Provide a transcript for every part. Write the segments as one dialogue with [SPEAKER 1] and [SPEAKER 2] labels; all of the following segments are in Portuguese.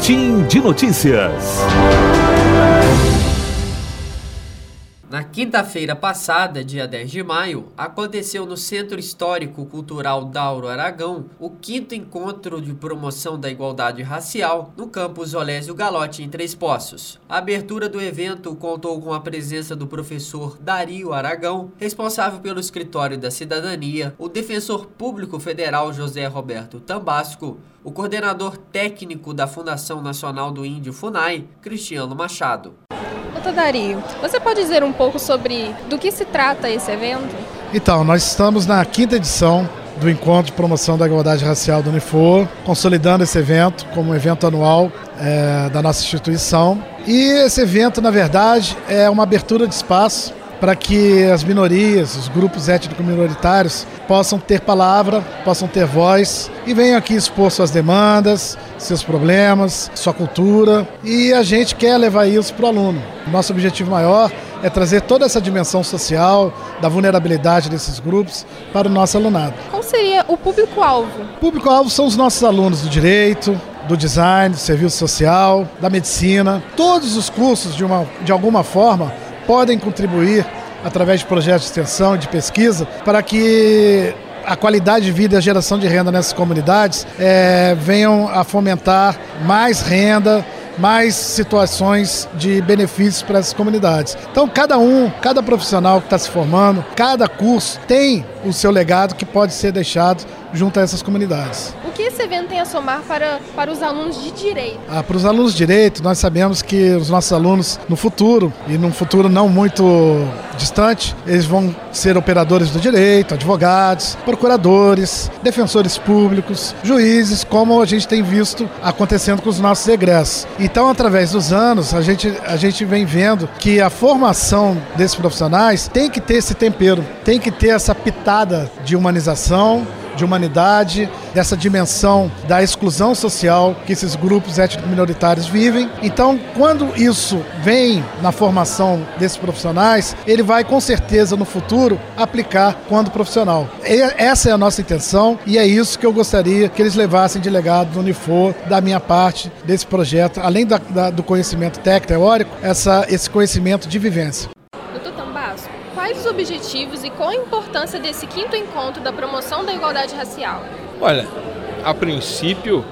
[SPEAKER 1] Boletim de Notícias.
[SPEAKER 2] Na quinta-feira passada, dia 10 de maio, aconteceu no Centro Histórico Cultural Dauro Aragão o quinto encontro de promoção da igualdade racial no campus Olésio Galote, em Três Poços. A abertura do evento contou com a presença do professor Dario Aragão, responsável pelo Escritório da Cidadania, o defensor público federal José Roberto Tambasco, o coordenador técnico da Fundação Nacional do Índio FUNAI, Cristiano Machado.
[SPEAKER 3] Doutor Dario, você pode dizer um pouco sobre do que se trata esse evento?
[SPEAKER 4] Então, nós estamos na quinta edição do Encontro de Promoção da Igualdade Racial do Unifor, consolidando esse evento como um evento anual é, da nossa instituição. E esse evento, na verdade, é uma abertura de espaço para que as minorias, os grupos étnico-minoritários possam ter palavra, possam ter voz e venham aqui expor suas demandas, seus problemas, sua cultura e a gente quer levar isso para o aluno. Nosso objetivo maior é trazer toda essa dimensão social, da vulnerabilidade desses grupos para o nosso alunado.
[SPEAKER 3] Qual seria o público-alvo?
[SPEAKER 4] O público-alvo são os nossos alunos do direito, do design, do serviço social, da medicina. Todos os cursos, de, uma, de alguma forma, podem contribuir através de projetos de extensão de pesquisa para que a qualidade de vida e a geração de renda nessas comunidades é, venham a fomentar mais renda, mais situações de benefícios para essas comunidades. Então, cada um, cada profissional que está se formando, cada curso tem o seu legado que pode ser deixado junto a essas comunidades.
[SPEAKER 3] O que esse evento tem a somar para, para os alunos de direito?
[SPEAKER 4] Ah, para os alunos de direito, nós sabemos que os nossos alunos, no futuro, e num futuro não muito distante, eles vão ser operadores do direito, advogados, procuradores, defensores públicos, juízes, como a gente tem visto acontecendo com os nossos egressos. Então, através dos anos, a gente, a gente vem vendo que a formação desses profissionais tem que ter esse tempero, tem que ter essa pitada de humanização, de humanidade, dessa dimensão da exclusão social que esses grupos étnico-minoritários vivem. Então, quando isso vem na formação desses profissionais, ele vai com certeza no futuro aplicar quando profissional. E essa é a nossa intenção e é isso que eu gostaria que eles levassem de legado do Unifor, da minha parte, desse projeto, além da, da, do conhecimento técnico, teórico, essa, esse conhecimento de vivência
[SPEAKER 3] os objetivos e qual a importância desse quinto encontro da promoção da igualdade racial?
[SPEAKER 5] Olha, a princípio,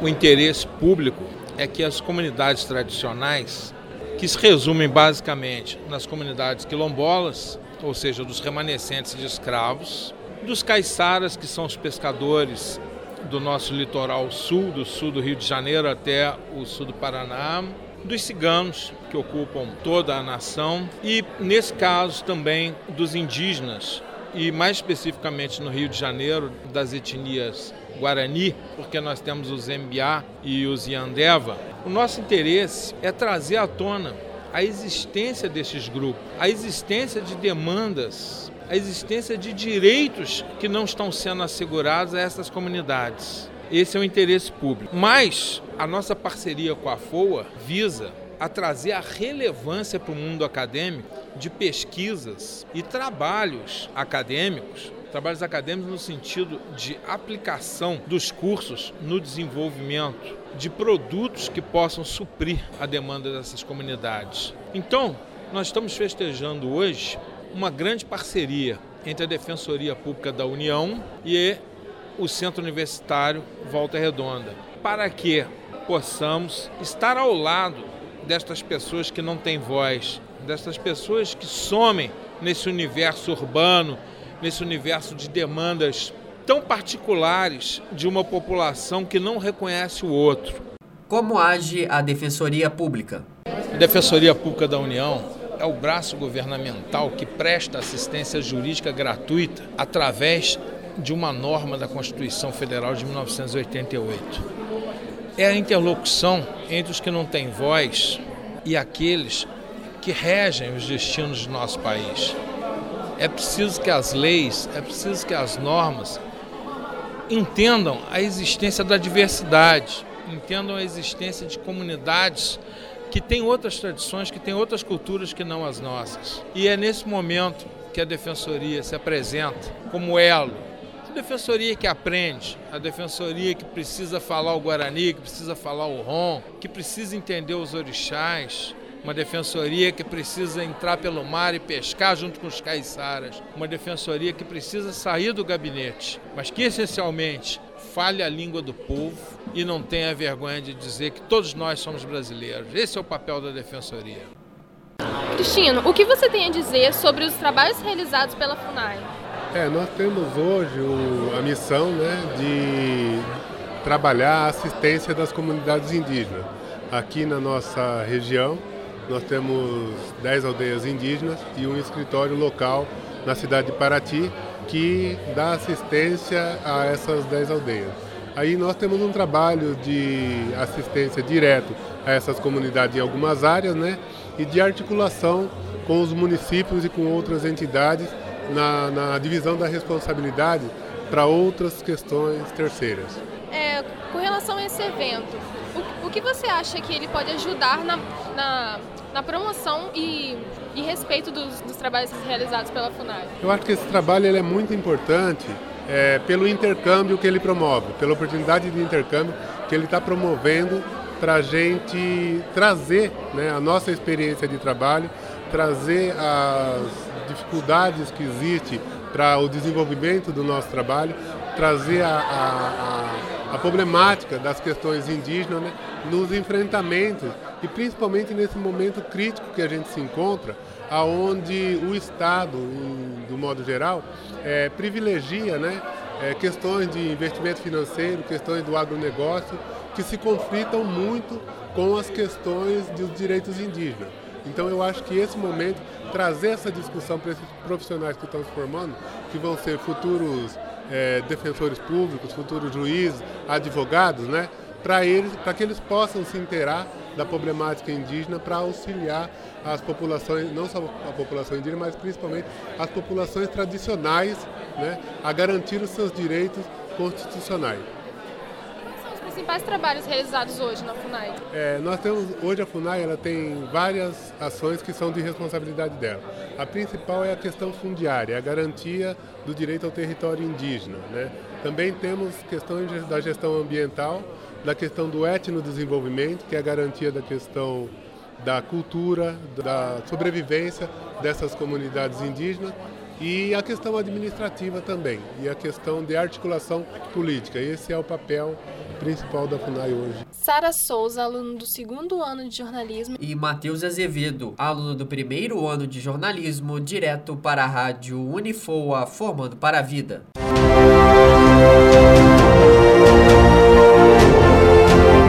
[SPEAKER 5] o interesse público é que as comunidades tradicionais, que se resumem basicamente nas comunidades quilombolas, ou seja, dos remanescentes de escravos, dos caiçaras, que são os pescadores do nosso litoral sul, do sul do Rio de Janeiro até o sul do Paraná, dos ciganos, que ocupam toda a nação, e, nesse caso, também dos indígenas, e mais especificamente no Rio de Janeiro, das etnias Guarani, porque nós temos os Mbiá e os Yandeva. O nosso interesse é trazer à tona a existência desses grupos, a existência de demandas, a existência de direitos que não estão sendo assegurados a essas comunidades. Esse é o interesse público. Mas a nossa parceria com a FOA visa a trazer a relevância para o mundo acadêmico de pesquisas e trabalhos acadêmicos, trabalhos acadêmicos no sentido de aplicação dos cursos no desenvolvimento de produtos que possam suprir a demanda dessas comunidades. Então, nós estamos festejando hoje uma grande parceria entre a Defensoria Pública da União e o Centro Universitário Volta Redonda, para que possamos estar ao lado destas pessoas que não têm voz, destas pessoas que somem nesse universo urbano, nesse universo de demandas tão particulares de uma população que não reconhece o outro.
[SPEAKER 2] Como age a Defensoria Pública?
[SPEAKER 5] A Defensoria Pública da União é o braço governamental que presta assistência jurídica gratuita através de uma norma da Constituição Federal de 1988. É a interlocução entre os que não têm voz e aqueles que regem os destinos do nosso país. É preciso que as leis, é preciso que as normas entendam a existência da diversidade, entendam a existência de comunidades que têm outras tradições, que têm outras culturas que não as nossas. E é nesse momento que a Defensoria se apresenta como elo defensoria que aprende, a defensoria que precisa falar o Guarani, que precisa falar o Rom, que precisa entender os orixás, uma defensoria que precisa entrar pelo mar e pescar junto com os caiçaras, uma defensoria que precisa sair do gabinete, mas que essencialmente fale a língua do povo e não tenha vergonha de dizer que todos nós somos brasileiros. Esse é o papel da defensoria.
[SPEAKER 3] Cristino, o que você tem a dizer sobre os trabalhos realizados pela FUNAI?
[SPEAKER 6] É, nós temos hoje o, a missão né, de trabalhar a assistência das comunidades indígenas. Aqui na nossa região, nós temos 10 aldeias indígenas e um escritório local na cidade de Paraty que dá assistência a essas 10 aldeias. Aí nós temos um trabalho de assistência direto a essas comunidades em algumas áreas, né? E de articulação com os municípios e com outras entidades na, na divisão da responsabilidade para outras questões terceiras.
[SPEAKER 3] É, com relação a esse evento, o, o, que você acha que ele pode ajudar na, na, na promoção e, e respeito dos, dos, trabalhos realizados pela FUNAI?
[SPEAKER 6] Eu acho que esse trabalho ele é muito importante é, pelo intercâmbio que ele promove, pela oportunidade de intercâmbio que ele está promovendo para a gente trazer né, a nossa experiência de trabalho, trazer as dificuldades que existem para o desenvolvimento do nosso trabalho, trazer a, a, a, a problemática das questões indígenas né, nos enfrentamentos e principalmente nesse momento crítico que a gente se encontra, aonde o Estado, do modo geral, é, privilegia né, é, questões de investimento financeiro, questões do agronegócio, que se conflitam muito com as questões dos direitos indígenas. Então eu acho que esse momento trazer essa discussão para esses profissionais que estão se formando, que vão ser futuros é, defensores públicos, futuros juízes, advogados, né? Para eles, para que eles possam se inteirar da problemática indígena para auxiliar as populações, não só a população indígena, mas principalmente as populações tradicionais, né, a garantir os seus direitos constitucionais
[SPEAKER 3] principais trabalhos realizados hoje na FUNAI?
[SPEAKER 6] É, nós temos, hoje a FUNAI ela tem várias ações que são de responsabilidade dela. A principal é a questão fundiária, a garantia do direito ao território indígena. Né? Também temos questões da gestão ambiental, da questão do etnodesenvolvimento, que é a garantia da questão da cultura, da sobrevivência dessas comunidades indígenas e a questão administrativa também, e a questão de articulação política. Esse é o papel principal da FUNAI hoje.
[SPEAKER 3] Sara Souza, aluno do segundo ano de jornalismo.
[SPEAKER 2] E Matheus Azevedo, aluno do primeiro ano de jornalismo, direto para a rádio Unifoa, formando para a vida.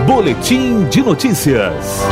[SPEAKER 1] Boletim de notícias.